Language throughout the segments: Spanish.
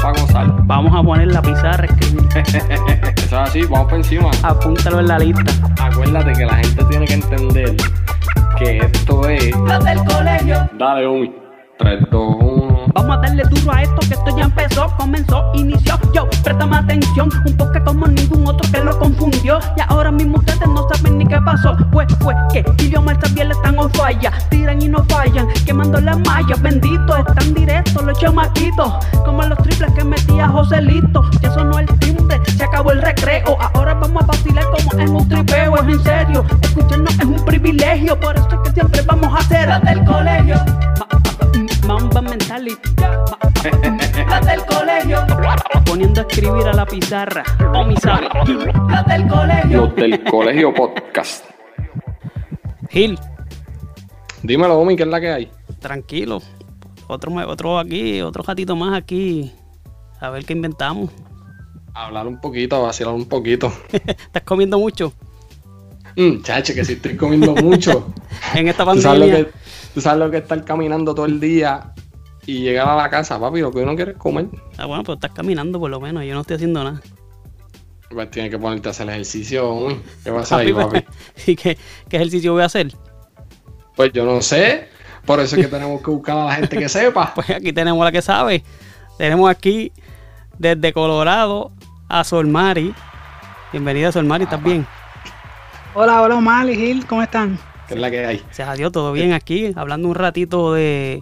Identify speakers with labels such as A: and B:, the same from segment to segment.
A: Para pa gozar.
B: Vamos a poner la pizarra, escribir.
A: Eso es así, vamos por encima.
B: Apúntalo en la lista.
A: Acuérdate que la gente tiene que entender que esto es.
B: Los del colegio.
A: Dale, homie. 3, 2, 1.
B: Vamos a darle duro a esto que esto ya empezó, comenzó, inició. Yo, préstame atención, un poco como ningún otro que lo confundió. Y ahora mismo ustedes no saben ni qué pasó. Pues fue que idioma también le están on falla. Tiran y no fallan, quemando las mallas. Bendito, están directos los chamaquitos. Como los triples que metía Joselito. Ya sonó el timbre, se acabó el recreo. Ahora vamos a vacilar como en un tripeo. Es en serio, escucharnos es un privilegio. Por eso es que siempre vamos a hacer del colegio. Ma- ma- Mamba mentality. Las del colegio. Poniendo a escribir a la pizarra. O mi sabe. Las del colegio.
A: Los del colegio podcast.
B: Gil,
A: Dímelo, homie, ¿qué es la que hay?
B: tranquilo. Otro, otro aquí, otro gatito más aquí. A ver qué inventamos.
A: Hablar un poquito, vacilar un poquito.
B: ¿Estás comiendo mucho
A: Mm, chacho, que si estoy comiendo mucho.
B: en esta
A: ¿Tú sabes, lo
B: pandemia?
A: que, tú sabes lo que es estar caminando todo el día y llegar a la casa, papi, lo que uno quiere es comer.
B: Ah, bueno, pero estás caminando por lo menos. Yo no estoy haciendo nada.
A: Pues tienes que ponerte a hacer ejercicio. homie. ¿Qué pasa ahí,
B: Papi,
A: papi?
B: ¿Y qué, qué ejercicio voy a hacer?
A: Pues yo no sé. Por eso es que tenemos que buscar a la gente que sepa.
B: Pues aquí tenemos la que sabe. Tenemos aquí desde Colorado a Solmari. Bienvenida, Solmari, ¿estás bien?
C: Hola, hola Omar y Gil, ¿cómo están?
A: ¿Qué es la que hay?
B: Gracias a Dios, todo bien aquí, hablando un ratito de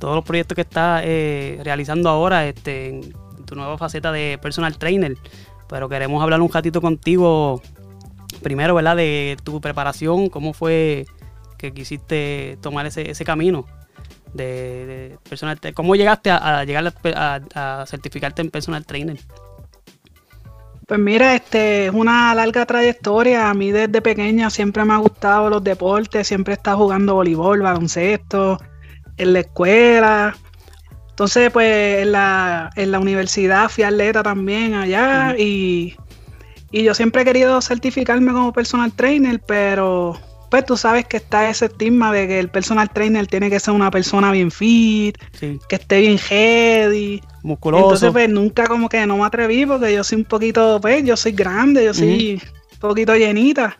B: todos los proyectos que estás eh, realizando ahora este, en tu nueva faceta de personal trainer. Pero queremos hablar un ratito contigo, primero, ¿verdad? De tu preparación, cómo fue que quisiste tomar ese, ese camino de, de personal ¿Cómo llegaste a, llegar a certificarte en personal trainer?
C: Pues mira, este es una larga trayectoria. A mí desde pequeña siempre me ha gustado los deportes, siempre he estado jugando voleibol, baloncesto, en la escuela. Entonces, pues en la, en la universidad fui atleta también allá y, y yo siempre he querido certificarme como personal trainer, pero pues tú sabes que está ese estigma de que el personal trainer tiene que ser una persona bien fit,
B: Sí,
C: que esté bien heavy.
B: Musculoso.
C: Entonces, pues nunca como que no me atreví porque yo soy un poquito, pues yo soy grande, yo soy un poquito llenita.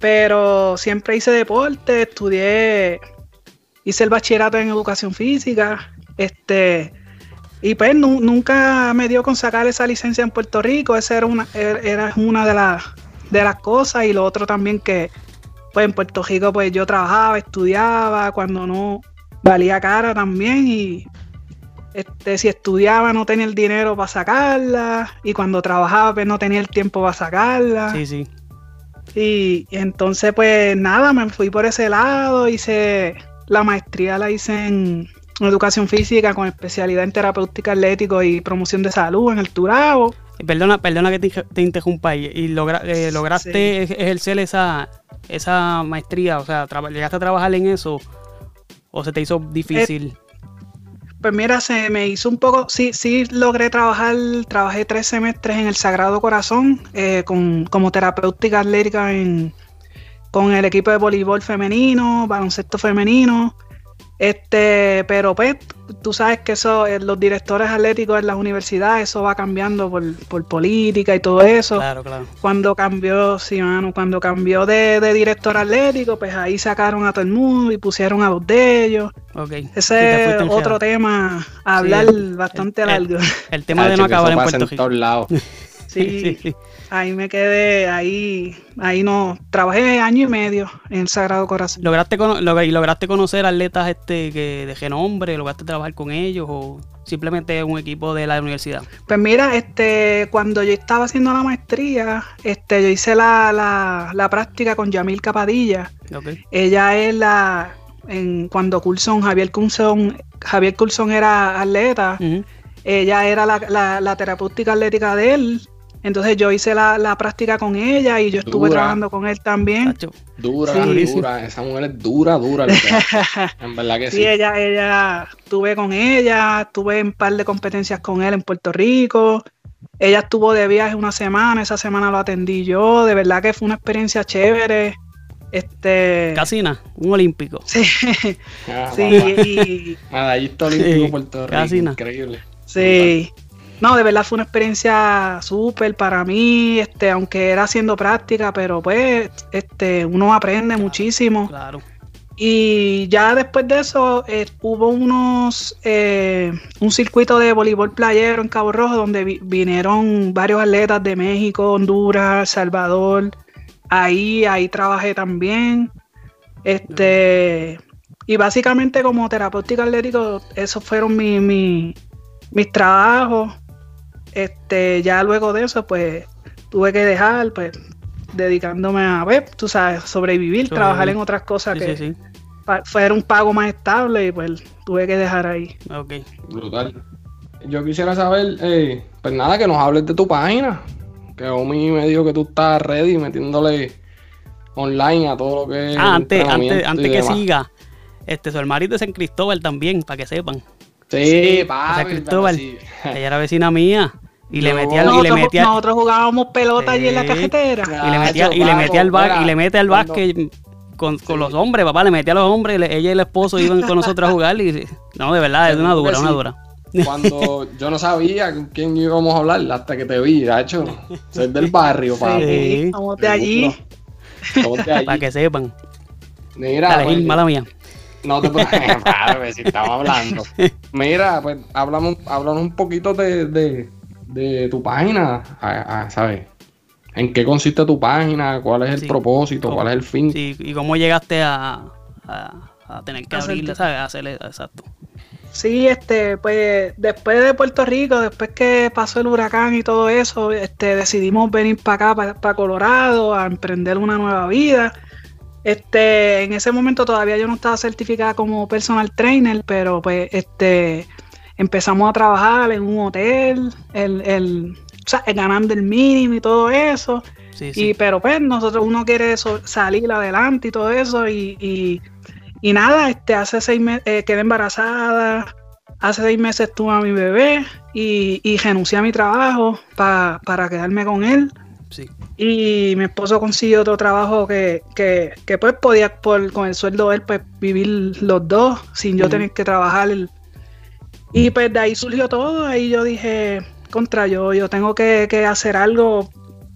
C: Pero siempre hice deporte, estudié, hice el bachillerato en educación física, este, y pues nu- nunca me dio con sacar esa licencia en Puerto Rico, esa era una, era era una de las de las cosas, y lo otro también que pues en Puerto Rico pues yo trabajaba, estudiaba, cuando no valía cara también, y este, si estudiaba no tenía el dinero para sacarla y cuando trabajaba pues no tenía el tiempo para sacarla.
B: Sí, sí.
C: Y, y entonces pues nada, me fui por ese lado, hice la maestría la hice en educación física con especialidad en terapéutica atlético y promoción de salud en el Turabo.
B: Eh, Perdona, perdona que te, te interrumpa ahí. ¿Y logra- eh, lograste ej- ejercer esa, esa maestría? O sea, ¿llegaste a trabajar en eso? ¿O se te hizo difícil?
C: Pues mira, se me hizo un poco, sí, sí logré trabajar, trabajé tres semestres en el Sagrado Corazón eh, con, como terapéutica atlética en, con el equipo de voleibol femenino, baloncesto femenino. Este, pero pues tú sabes que eso, eh, los directores atléticos en las universidades, eso va cambiando por, por política y todo eso.
B: claro, claro.
C: Cuando cambió, sí, mano, cuando cambió de, de director atlético, pues ahí sacaron a todo el mundo y pusieron a dos de ellos.
B: Ok. Sí, te
C: Ese es otro tema a hablar
B: el-
C: bastante
B: el-
C: largo.
B: El tema de no acabar en Puerto
A: todos
B: Rico.
A: lados.
C: Sí,
B: sí.
C: ahí me quedé, ahí, ahí no, trabajé año y medio en el Sagrado Corazón.
B: ¿Lograste, ¿Y lograste conocer atletas este que de renombre? ¿Lograste trabajar con ellos? ¿O simplemente un equipo de la universidad?
C: Pues mira, este, cuando yo estaba haciendo la maestría, este, yo hice la, la, la práctica con Yamil Capadilla.
B: Ok.
C: Ella es la, en, cuando Coulson, Javier Coulson, Javier Coulson era atleta, ella era la, la, la terapéutica atlética de él. Entonces yo hice la, práctica con ella y yo estuve trabajando con él también.
A: Dura, dura, esa mujer es dura, dura. en verdad que sí.
C: Sí, ella, ella, estuve con ella, estuve en un par de competencias con él en Puerto Rico. Ella estuvo de viaje una semana, esa semana lo atendí yo, de verdad que fue una experiencia chévere. Este.
B: Casina, un olímpico.
C: Sí.
A: Ah, sí. Y... Medallista olímpico sí, Puerto Rico. Casina. Increíble.
C: Sí. No, de verdad fue una experiencia súper para mí, este, aunque era haciendo práctica, pero pues, este, uno aprende muchísimo.
B: Claro.
C: Y ya después de eso eh, hubo unos eh, un circuito de voleibol playero en Cabo Rojo donde vinieron varios atletas de México, Honduras, Salvador. Ahí, ahí trabajé también. Este, y básicamente como terapéutico atlético, esos fueron mis trabajos. Este, ya luego de eso, pues tuve que dejar, pues dedicándome a ver, tú sabes, sobrevivir, trabajar en otras cosas que fuera un pago más estable y pues tuve que dejar ahí.
B: Ok.
A: Brutal. Yo quisiera saber, eh, pues nada, que nos hables de tu página que Omi me dijo que tú estás ready metiéndole online a todo lo que
B: Ah, antes, antes, antes que siga, este, su hermanito es en Cristóbal también, para que sepan.
A: Sí, para
B: San Cristóbal. Ella era vecina mía. Y le metía,
C: nosotros,
B: y le metía
C: nosotros jugábamos pelota allí en la cajetera.
B: y le metía, y le metía al bar, y le mete al básquet con, con los hombres, papá, le metía a los hombres, ella y el esposo iban con nosotros a jugar y no, de verdad, es una dura, una dura
A: cuando yo no sabía con quién íbamos a hablar hasta que te vi, hecho, soy del barrio, papi.
C: Sí, de allí.
B: Para que sepan.
A: Mira,
B: Dale, pues, mala mía.
A: No te preocupes, si estamos hablando. Mira, pues hablamos, hablamos un poquito de, de, de tu página, ¿sabes? ¿En qué consiste tu página? ¿Cuál es el propósito? ¿Cuál es el fin?
B: Sí, y cómo llegaste a, a, a tener que abrirle, ¿sabes? A hacerle, exacto.
C: Sí, este, pues después de Puerto Rico, después que pasó el huracán y todo eso, este, decidimos venir para acá, para, Colorado, a emprender una nueva vida. Este, en ese momento todavía yo no estaba certificada como personal trainer, pero pues este, empezamos a trabajar en un hotel, el, el, o sea, ganando el mínimo y todo eso. Y pero pues nosotros uno quiere salir adelante y todo eso y y nada, este, hace seis meses eh, quedé embarazada, hace seis meses tuve a mi bebé y, y renuncié a mi trabajo para quedarme con él.
B: Sí.
C: Y mi esposo consiguió otro trabajo que, que, que pues podía por, con el sueldo de él pues, vivir los dos sin yo tener que trabajar. Y pues de ahí surgió todo, ahí yo dije, contra yo, yo tengo que, que hacer algo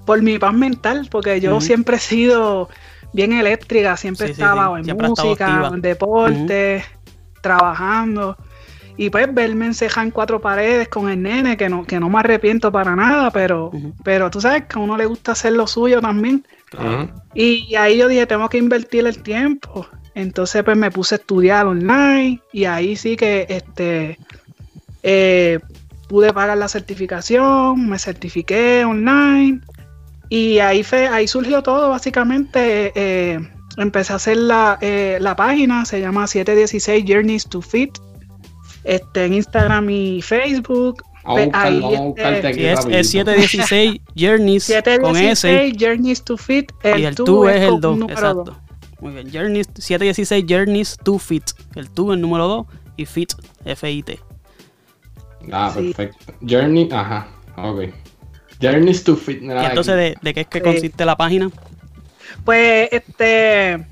C: por mi paz mental, porque yo siempre he sido bien eléctrica, siempre estaba en música, en deporte, trabajando. Y pues verme encejar en cuatro paredes con el nene, que no, que no me arrepiento para nada, pero, pero tú sabes que a uno le gusta hacer lo suyo también. Y ahí yo dije, tengo que invertir el tiempo. Entonces pues me puse a estudiar online y ahí sí que este eh, pude pagar la certificación, me certifiqué online y ahí, fue, ahí surgió todo, básicamente. Eh, empecé a hacer la, eh, la, página, se llama 716 Journeys to Fit, este, en Instagram y Facebook.
A: Pues ahí, este,
B: es, 716 Journeys 716
C: Journeys to Fit.
B: El y el 2 es, el 2, exacto. Muy bien, Journeys, 716 Journeys to Fit. El 2 el número 2 y Fit, F-I-T.
A: Ah, perfecto. Journey, ajá, ok. Journeys to Fitness.
B: ¿Y entonces de, qué es que consiste la página?
C: Pues este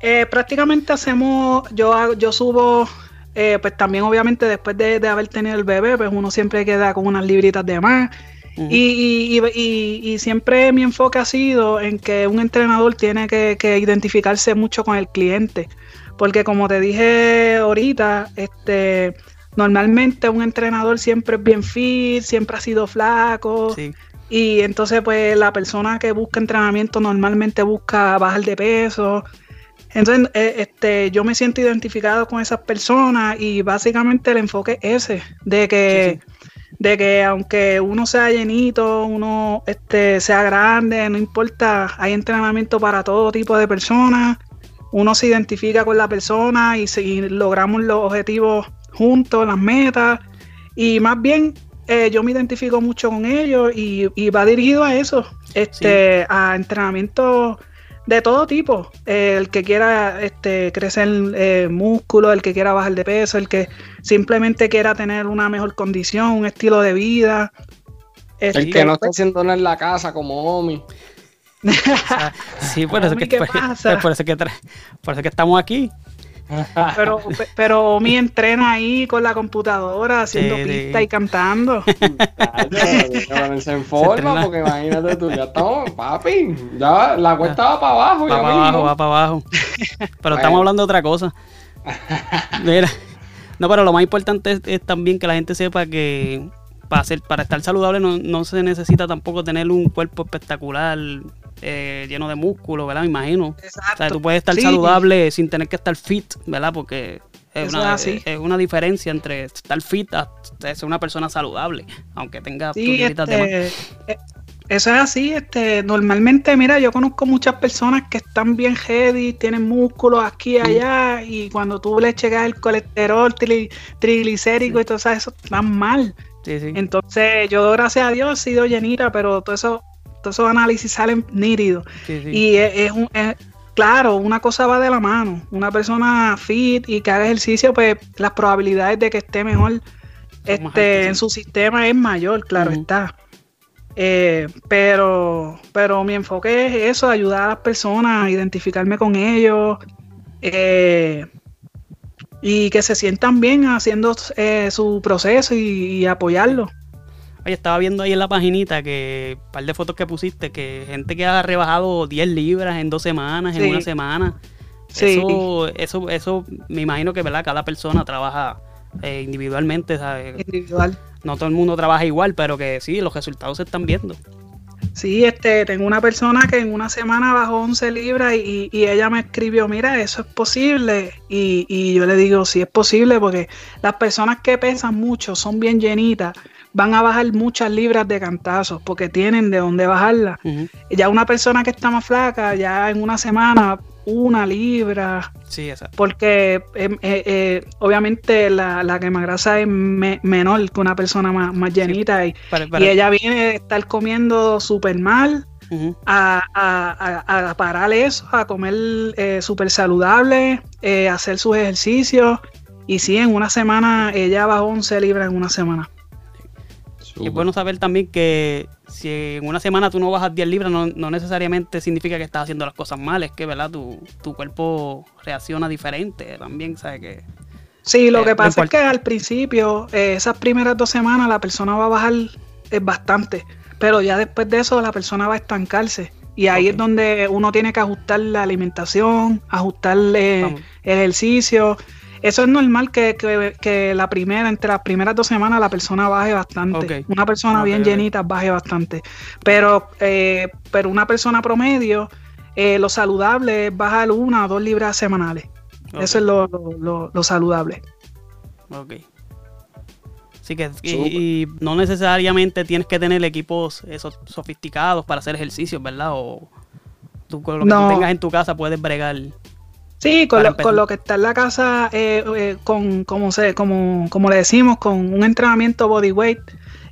C: eh, prácticamente hacemos, yo yo subo, eh, pues también obviamente después de, haber tenido el bebé, pues uno siempre queda con unas libritas de más. y, y, siempre mi enfoque ha sido en que un entrenador tiene que, que, identificarse mucho con el cliente. Porque como te dije ahorita, este normalmente un entrenador siempre es bien fit, siempre ha sido flaco. Y entonces, pues, la persona que busca entrenamiento normalmente busca bajar de peso. Entonces, eh, este, yo me siento identificado con esas personas y básicamente el enfoque es ese, de que, de que aunque uno sea llenito, uno este, sea grande, no importa, hay entrenamiento para todo tipo de personas. Uno se identifica con la persona y si logramos los objetivos juntos, las metas, y más bien eh, yo me identifico mucho con ellos y, va dirigido a eso, este, a entrenamiento de todo tipo. el que quiera este, crecer eh, músculo, el que quiera bajar de peso, el que simplemente quiera tener una mejor condición, un estilo de vida.
A: el este, que no está haciendo nada en la casa como Omi.
B: sí, por eso, que, por, por, eso que, por eso que estamos aquí.
C: Pero, pero Omi entrena ahí con la computadora haciendo pista y cantando.
A: se en forma, porque imagínate tú, ya estamos, papi, ya la cuesta va para abajo.
B: Va para abajo, va para abajo. Pero estamos hablando de otra cosa. Mira, no, pero lo más importante es, también que la gente sepa que para, ser, para estar saludable no, no se necesita tampoco tener un cuerpo espectacular eh, lleno de músculo, ¿verdad? Me imagino. O sea, tú puedes estar saludable sin tener que estar fit, ¿verdad? Porque es una, es, una, diferencia entre estar fit a ser una persona saludable, aunque tenga
C: sí, este, eh, Eso es así, este, normalmente, mira, yo conozco muchas personas que están bien heavy, tienen músculos aquí y allá, y cuando tú le chegas el colesterol triglicérico y todo eso, eso están mal. Entonces, yo gracias a Dios he sido llenita, pero todo eso todos esos análisis salen nítidos. Y es, un, claro, una cosa va de la mano. Una persona fit y que haga ejercicio, pues las probabilidades de que esté mejor este, en su sistema es mayor, claro está. Eh, pero, pero mi enfoque es eso, ayudar a las personas, a identificarme con ellos eh, y que se sientan bien haciendo eh, su proceso y, y apoyarlo
B: estaba viendo ahí en la paginita que un par de fotos que pusiste, que gente que ha rebajado 10 libras en dos semanas, en una semana. Sí. Eso, eso, eso me imagino que ¿verdad? cada persona trabaja eh, individualmente, Individual. No todo el mundo trabaja igual, pero que sí, los resultados se están viendo.
C: Sí, este, tengo una persona que en una semana bajó 11 libras y, ella me escribió, mira, eso es posible. Y, y, yo le digo, sí es posible porque las personas que pesan mucho son bien llenitas van a bajar muchas libras de cantazos porque tienen de dónde bajarla. Ya una persona que está más flaca, ya en una semana, una libra.
B: Sí, exacto.
C: Porque eh, eh, eh, obviamente la, la quemagrasa es menor que una persona más, llenita y, ella viene de estar comiendo súper mal. a, a, parar eso, a comer súper saludable, hacer sus ejercicios. Y sí, en una semana ella bajó 11 libras en una semana.
B: Y es bueno saber también que si en una semana tú no bajas 10 libras, no, necesariamente significa que estás haciendo las cosas mal, es que ¿verdad? Tu, tu cuerpo reacciona diferente también, ¿sabes? Que,
C: sí, lo que pasa es que al principio, eh, esas primeras dos semanas, la persona va a bajar eh, bastante, pero ya después de eso la persona va a estancarse. Y ahí es donde uno tiene que ajustar la alimentación, ajustarle el ejercicio eso es normal que, la primera, entre las primeras dos semanas, la persona baje bastante. Una persona bien llenita baje bastante. Pero, eh, pero una persona promedio, eh, lo saludable es bajar una o dos libras semanales. Eso es lo, saludable.
B: Ok. Así que y, no necesariamente tienes que tener equipos esos sofisticados para hacer ejercicios, ¿verdad? O tú con lo que tú tengas en tu casa puedes bregar.
C: Sí, con lo, con lo, que está en la casa, eh, eh, con como, se, como, como le decimos, con un entrenamiento bodyweight,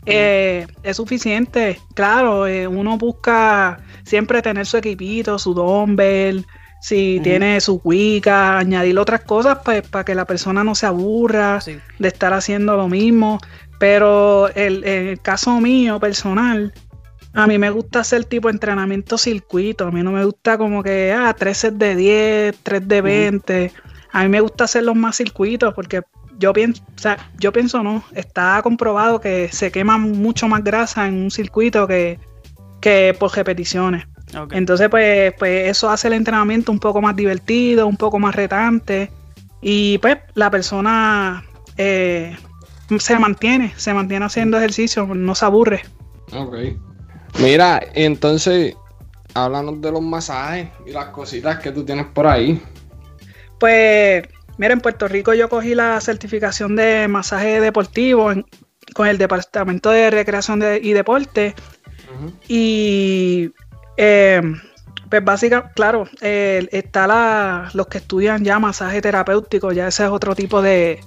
C: eh, es suficiente. Claro, uno busca siempre tener su equipito, su dumbbell, si tiene su cuica, añadir otras cosas pues, para que la persona no se aburra de estar haciendo lo mismo. Pero el, el caso mío personal, a mí me gusta hacer tipo entrenamiento circuito. A mí no me gusta como que, ah, 3 sets de 10, 3 de 20. A mí me gusta hacer los más circuitos porque yo pienso, o sea, yo pienso no. Está comprobado que se quema mucho más grasa en un circuito que, que por repeticiones. Entonces, pues, pues eso hace el entrenamiento un poco más divertido, un poco más retante. Y pues la persona eh, se mantiene, se mantiene haciendo ejercicio, no se aburre.
A: Ok. Mira, entonces, háblanos de los masajes y las cositas que tú tienes por ahí.
C: Pues, mira, en Puerto Rico yo cogí la certificación de masaje deportivo con el Departamento de Recreación y Deporte. Y, eh, pues básicamente, claro, está la, los que estudian ya masaje terapéutico, ya ese es otro tipo de,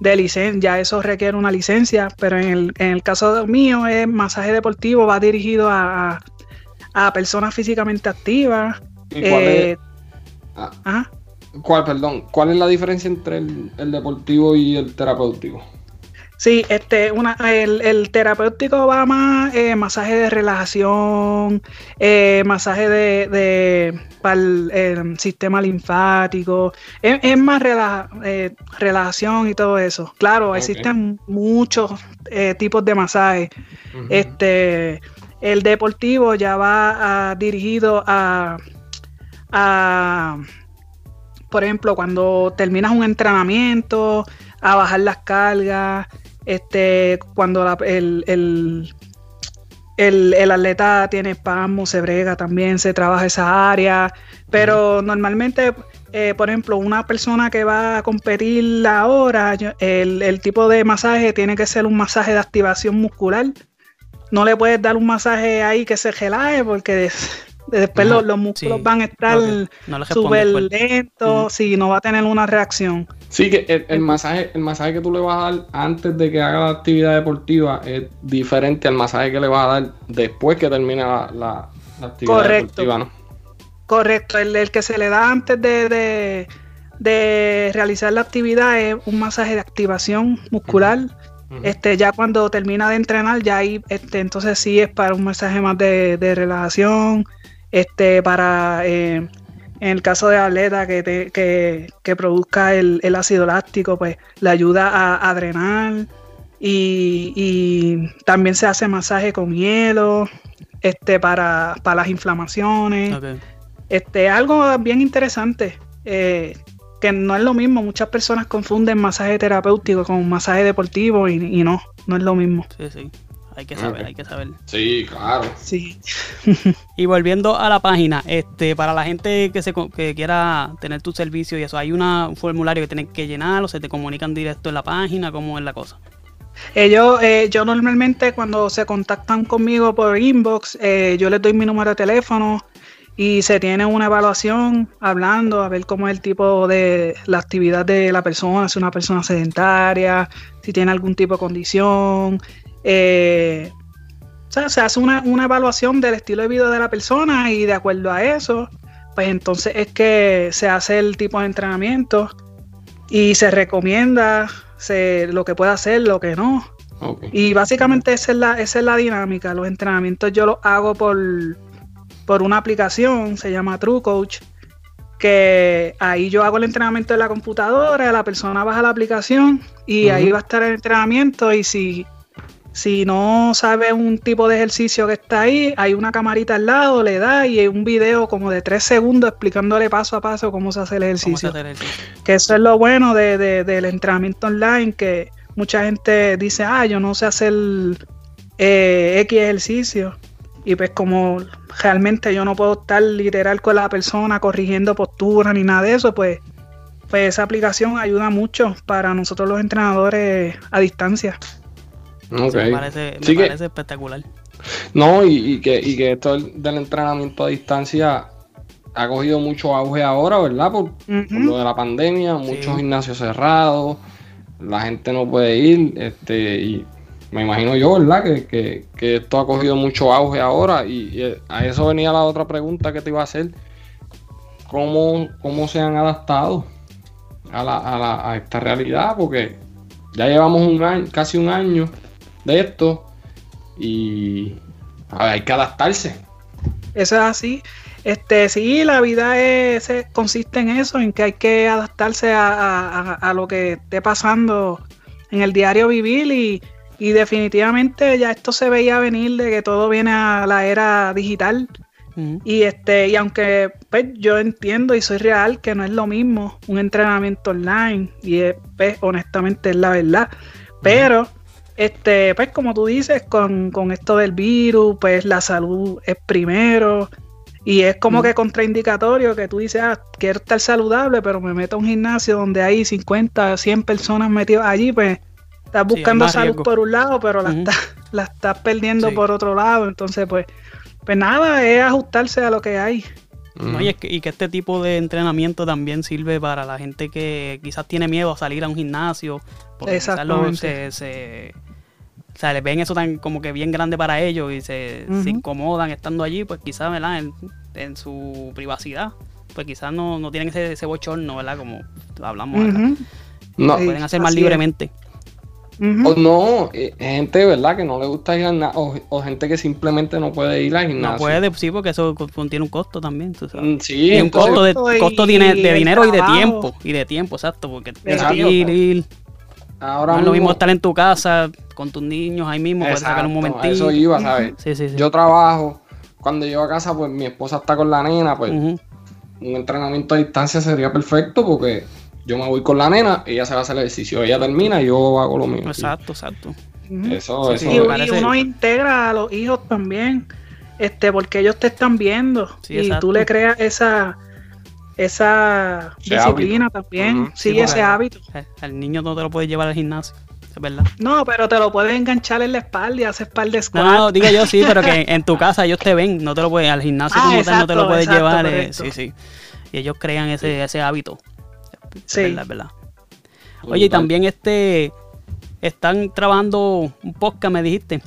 C: de licencia, ya eso requiere una licencia, pero en el, en el caso mío es masaje deportivo, va dirigido a, a personas físicamente activas.
A: ¿Y cuál
C: Eh,
A: es- ah,
C: ajá.
A: ¿Cuál, perdón, cuál es la diferencia entre el, el deportivo y el terapéutico?
C: Sí, este, una, el, el terapéutico va más eh, masaje de relajación, eh, masaje de, de para el, sistema linfático, es, es más rela- eh, relajación y todo eso. Claro, existen muchos eh, tipos de masaje.
A: Ujú.
C: Este, el deportivo ya va dirigido a, a, por ejemplo, cuando terminas un entrenamiento, a bajar las cargas, este, cuando la- el, el- el- el atleta tiene espasmo, se brega también, se trabaja esa área, pero normalmente, eh, por ejemplo, una persona que va a competir ahora, el, el tipo de masaje tiene que ser un masaje de activación muscular. No le puedes dar un masaje ahí que se relaje porque después
A: Ajá,
C: los, los músculos
B: sí,
C: van a estar.
B: No
C: súper lentos, si no va a tener una reacción.
A: Sí, que el, el masaje, el masaje que tú le vas a dar antes de que haga la actividad deportiva es diferente al masaje que le vas a dar después que termine la, la- la actividad
C: Correcto.
A: deportiva, ¿no?
C: Correcto, el, el que se le da antes de, de- de realizar la actividad es un masaje de activación muscular. Este, ya cuando termina de entrenar, ya ahí, este, entonces sí es para un masaje más de, de relajación, este, para eh, en el caso de atleta que, te- que, que produzca el, el ácido láctico, pues le ayuda a, a drenar y, y también se hace masaje con hielo, este, para, para las inflamaciones. Este, algo bien interesante, eh, que no es lo mismo, muchas personas confunden masaje terapéutico con masaje deportivo y, y no, no es lo mismo.
B: Sí, sí. Hay que saber, hay que saber.
A: Sí, claro.
C: Sí.
B: Y volviendo a la página, este, para la gente que se que quiera tener tu servicio y eso, hay una, un formulario que tienen que llenar o se te comunican directo en la página, ¿cómo es la cosa?
C: Ellos, eh, yo normalmente cuando se contactan conmigo por inbox, eh, yo les doy mi número de teléfono y se tiene una evaluación hablando a ver cómo es el tipo de la actividad de la persona, si es una persona sedentaria, si tiene algún tipo de condición. Eh, o sea, se hace una, una evaluación del estilo de vida de la persona y de acuerdo a eso, pues entonces es que se hace el tipo de entrenamiento y se recomienda se, lo que puede hacer, lo que no. Y básicamente esa es la, esa es la dinámica. Los entrenamientos yo los hago por, por una aplicación, se llama True Coach, que ahí yo hago el entrenamiento en la computadora, la persona baja la aplicación y ahí va a estar el entrenamiento y si, si no sabe un tipo de ejercicio que está ahí, hay una camarita al lado, le da y hay un video como de tres segundos explicándole paso a paso cómo se hace el
B: ¿Cómo se
C: ejercicio.
B: hace el ejercicio?
C: Que eso es lo bueno de, de- del entrenamiento online, que mucha gente dice, ah, yo no sé hacer eh, X ejercicio. Y pues como realmente yo no puedo estar literal con la persona corrigiendo postura ni nada de eso, pues, pues esa aplicación ayuda mucho para nosotros los entrenadores a distancia.
A: Ok.
B: Me parece, me espectacular.
A: No, y, y que, y que esto del, entrenamiento a distancia ha cogido mucho auge ahora, ¿verdad? Por, por lo de la pandemia, muchos
B: Sí.
A: gimnasios cerrados, la gente no puede ir, este, y me imagino yo, ¿verdad? Que, que, que esto ha cogido mucho auge ahora, y, y a eso venía la otra pregunta que te iba a hacer. ¿Cómo, cómo se han adaptado a, la, a, la- a esta realidad? Porque ya llevamos un año, casi un año de esto, y a ver, hay que adaptarse.
C: Eso es así. Este, sí, la vida es, se- consiste en eso, en que hay que adaptarse a, a- lo que esté pasando en el diario vivir y, y definitivamente ya esto se veía venir de que todo viene a la era digital y este y aunque pues, yo entiendo y soy real que no es lo mismo un entrenamiento online y es, pues, honestamente es la verdad, pero este pues como tú dices con, con esto del virus pues la salud es primero y es como
B: Mm.
C: que contraindicatorio que tú dices, ah, quiero estar saludable, pero me meto a un gimnasio donde hay 50, 100 personas metidas allí, pues estás buscando salud
B: riesgo.
C: por un lado, pero la, estás, la estás perdiendo
B: Sí.
C: por otro lado. Entonces, pues, pues nada, es ajustarse a lo que hay.
B: No, y, es que, y que este tipo de entrenamiento también sirve para la gente que quizás tiene miedo a salir a un gimnasio. Porque quizás lo-
C: Exactamente.
B: se, se- o sea, les ven eso tan como que bien grande para ellos y se, incomodan estando allí, pues quizás, ¿verdad? En, en su privacidad, pues quizás no, no tienen ese, ese bochorno, ¿verdad? Como hablamos acá.
C: Ujú,
A: No,
C: Sí.
B: Pueden hacer más libremente.
A: o no, eh, gente, ¿verdad? Que no le gusta ir al gimnasio, o, o gente que simplemente no puede ir al gimnasio.
B: No puede, sí, porque eso contiene un costo también, tú sabes.
A: Mm, Sí,
B: Y un
A: entonces-
B: costo de,
C: Costo y-
B: de dinero y de tiempo. Y de tiempo, exacto. Porque
C: Exacto.
B: ir, ir,
A: ahora
B: no es lo mismo- estar en tu casa con tus niños ahí mismo, puedes sacar un
A: Exacto,
B: momentito.
A: Eso iba, ¿sabes?
B: Sí, sí, sí.
A: Yo trabajo, cuando llego a casa, pues mi esposa está con la nena, pues un entrenamiento a distancia sería perfecto porque yo me voy con la nena, ella se va a hacer el ejercicio, ella termina y yo hago lo mío.
B: Exacto, exacto.
A: Eso,
B: Sí,
A: eso.
B: sí,
C: Y,
B: me
C: y
B: parece-
C: uno integra a los hijos también, este, porque ellos te están viendo
B: Sí,
C: y
B: exacto.
C: tú le creas esa esa
A: Ese
C: disciplina
A: hábito.
C: también, sigue
B: Sí,
C: ese hábito.
B: Al niño no te lo puedes llevar al gimnasio, es verdad.
C: No, pero te lo puedes enganchar en la espalda y hacer par de squats.
B: no, no, yo sí, pero que en tu casa ellos te ven, no te lo puedes, al gimnasio
C: Ah,
B: como tal no te lo puedes
C: exacto,
B: llevar. eh, sí, sí. Y ellos crean ese, ese hábito. Es
C: Sí.
B: verdad, es verdad. Oye, y también este están trabajando un podcast, me dijiste.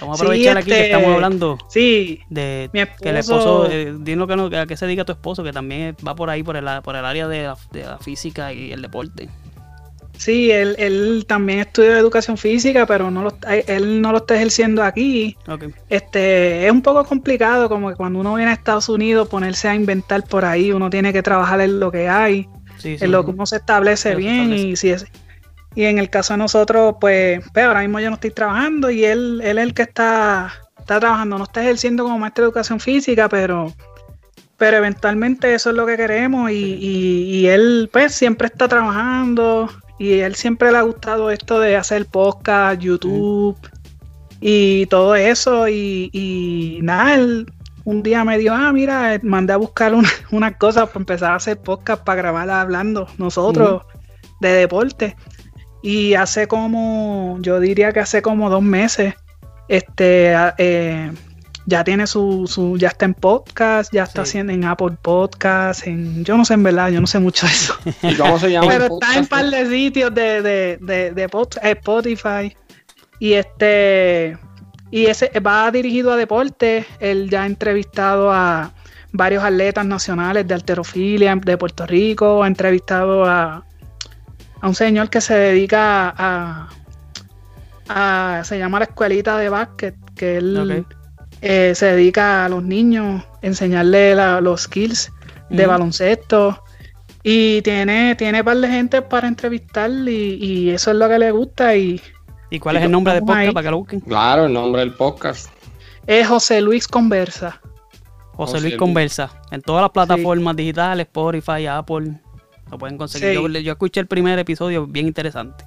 B: Vamos a
C: Sí,
B: aprovechar aquí que
C: este,
B: estamos hablando
C: Sí,
B: de
C: mi
B: que el esposo,
C: esposo-
B: eh, dilo que no, a qué se dedica tu esposo, que también va por ahí, por el, por el área de la, de la física y el deporte.
C: Sí, él, él también estudió educación física, pero no lo, él no lo está ejerciendo aquí. Este, es un poco complicado, como que cuando uno viene a Estados Unidos, ponerse a inventar por ahí, uno tiene que trabajar en lo que hay.
B: Sí, sí.
C: en lo que uno se establece
B: Se
C: bien
B: establece.
C: y si es y en el caso de nosotros pues, pues, ahora mismo yo no estoy trabajando y él, él es el que está, está trabajando no está ejerciendo como maestro de educación física pero pero eventualmente eso es lo que queremos y, y- y él pues siempre está trabajando y él siempre le ha gustado esto de hacer podcast YouTube y todo eso y, y nada él un día me dijo, ah, mira, eh, mandé a buscar una- unas cosas para empezar a hacer podcast para grabar hablando nosotros de deporte. Y hace como, yo diría que hace como dos meses, este, eh, ya tiene su, su, ya está en podcast, ya está
B: Sí.
C: haciendo en Apple Podcast, en, yo no sé en verdad, yo no sé mucho de eso.
A: ¿Y cómo se llama? el
C: Pero está en
A: podcast?
C: par de sitios de, de, de, de pod- eh, Spotify. Y este y ese va dirigido a deporte. Él ya ha entrevistado a varios atletas nacionales de alterofilia de Puerto Rico. Ha entrevistado a, a un señor que se dedica a, a- se llama la escuelita de básquet, que él. Eh, se dedica a los niños, enseñarle la- los skills de baloncesto. Y tiene, tiene par de gente para entrevistar y, y eso es lo que le gusta. Y
B: ¿Y cuál es el nombre del podcast
C: ahí.
B: para que lo busquen?
A: Claro, el nombre del podcast.
C: es José Luis Conversa.
B: José
A: José
B: Luis. Conversa. En todas las plataformas digitales, Spotify, Apple. Lo pueden conseguir.
C: Sí.
B: Yo, yo escuché el primer episodio, bien interesante.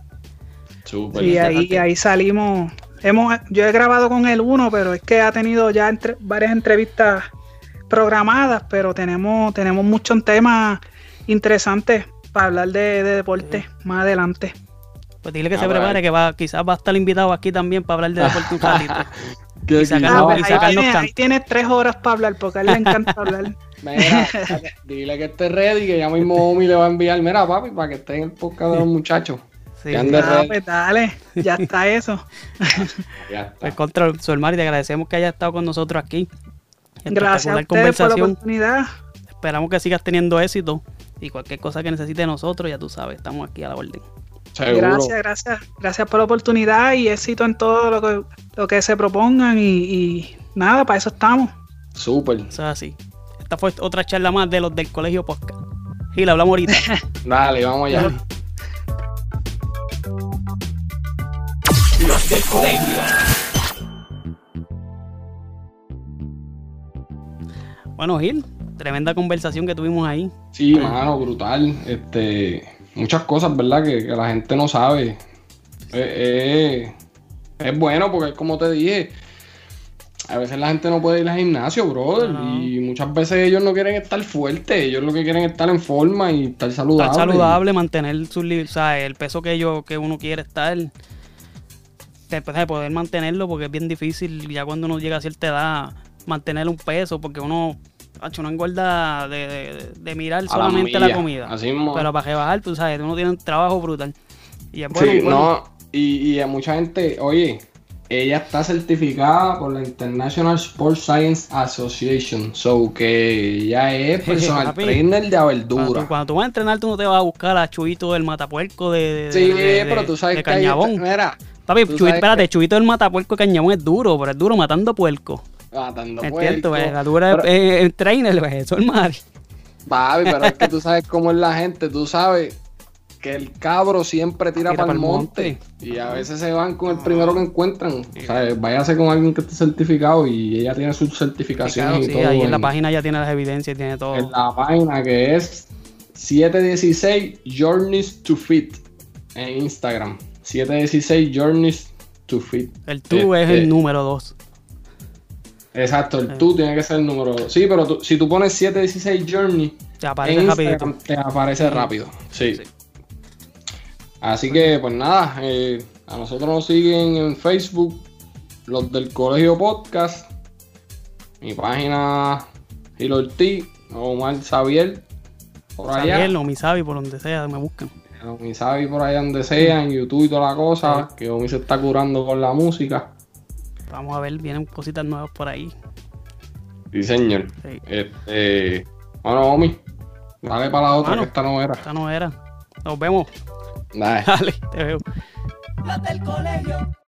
A: Súper.
C: Y ahí, ahí salimos. Hemos, yo he grabado con él uno, pero es que ha tenido ya entre- varias entrevistas programadas, pero tenemos, tenemos muchos temas interesantes para hablar de, de deporte más adelante.
B: Pues dile que
A: Ah,
B: se
A: bueno.
B: prepare, que va, quizás va a estar invitado aquí también para hablar de deporte un ratito.
A: ¿Qué-
B: y
C: pues ahí,
B: sacarnos
C: tienes,
B: can-
C: ahí tienes tres horas para hablar, porque a él le encanta hablar.
A: Mira, dile que esté ready, que ya mismo Omi le va a enviar. Mira, papi, para que esté en el podcast de los muchachos.
B: Sí,
C: Ah, pues dale, ya está eso.
A: Ya está.
B: Pues contra su hermano y te agradecemos que haya estado con nosotros aquí.
C: Gracias a ustedes por la
B: conversación.
C: oportunidad.
B: Esperamos que sigas teniendo éxito y cualquier cosa que necesite de nosotros, ya tú sabes, estamos aquí a la orden.
A: Seguro.
C: Gracias, gracias. Gracias por la oportunidad y éxito en todo lo que, lo que se propongan y, y nada, para eso estamos.
A: Súper.
B: Eso es así. Esta fue otra charla más de los del colegio podcast. Y la hablamos ahorita.
A: Dale, vamos allá.
B: Bueno, Gil, tremenda conversación que tuvimos ahí.
A: Sí, mano, brutal. Este, muchas cosas, ¿verdad? Que, que la gente no sabe. Eh, eh, es bueno porque, como te dije, a veces la gente no puede ir al gimnasio, brother.
B: No.
A: Y muchas veces ellos no quieren estar fuertes. Ellos lo que quieren es estar en forma y estar saludable.
B: Estar saludable, mantener su, o sea, el peso que yo, que uno quiere estar. Después de poder mantenerlo, porque es bien difícil ya cuando uno llega a cierta edad mantener un peso, porque uno no engorda de, de- de mirar
A: la
B: solamente la, comida.
A: así.
B: Pero para rebajar, tú sabes, uno tiene un trabajo brutal. Y es bueno,
A: sí,
B: bueno.
A: no, y, y a mucha gente, oye, ella está certificada por la International Sports Science Association, so que ella es personal
B: Papi,
A: trainer de
B: Cuando
A: verdura.
B: tú, cuando tú vas a entrenar, tú no te vas a buscar a Chubito del Matapuerco de, de-
A: Sí,
B: de- de-
A: pero tú sabes
B: de
A: que hay-
B: Cañabón.
A: mira,
B: Papi, Chubito, espérate, Chubito del Matapuerco de Cañabón es duro, pero es duro matando puerco.
A: matando
B: Es cierto, pues, la dura
A: Pero-
B: es el trainer, pues, eso es madre.
A: Papi, pero es que tú sabes cómo es la gente, tú sabes que el cabro siempre tira,
B: Tira
A: para el monte. Y a veces se van con el primero que encuentran. O sea, váyase con alguien que esté certificado y ella tiene sus certificaciones
B: Claro,
A: y
B: sí,
A: todo.
B: ahí en la página ya tiene las evidencias, tiene todo.
A: en la página que es 716 Journeys to Fit en Instagram. 716 Journeys to Fit.
B: El tú es
A: Este,
B: el número 2.
A: Exacto, el tú tiene que ser el número 2. Sí, pero tú- si tú pones 716 Journey
B: Te aparece
A: te rápido. Sí.
B: Sí.
A: Así que, pues nada, eh, a nosotros nos siguen en Facebook, los del Colegio Podcast, mi página Gil Ortiz, Omar Xavier, por allá.
B: Xavier o Misabi, por donde sea, me buscan.
A: Mi Sabi por allá donde sea, en YouTube y toda la cosa, que Omi se está curando con la música.
B: Vamos a ver, vienen cositas nuevas por ahí.
A: Sí, señor.
B: Sí.
A: Este, bueno, Omi, dale para la otra, que esta no era.
B: Esta no era. Nos vemos.
A: Dale.
B: Dale, te veo.
D: Las del colegio.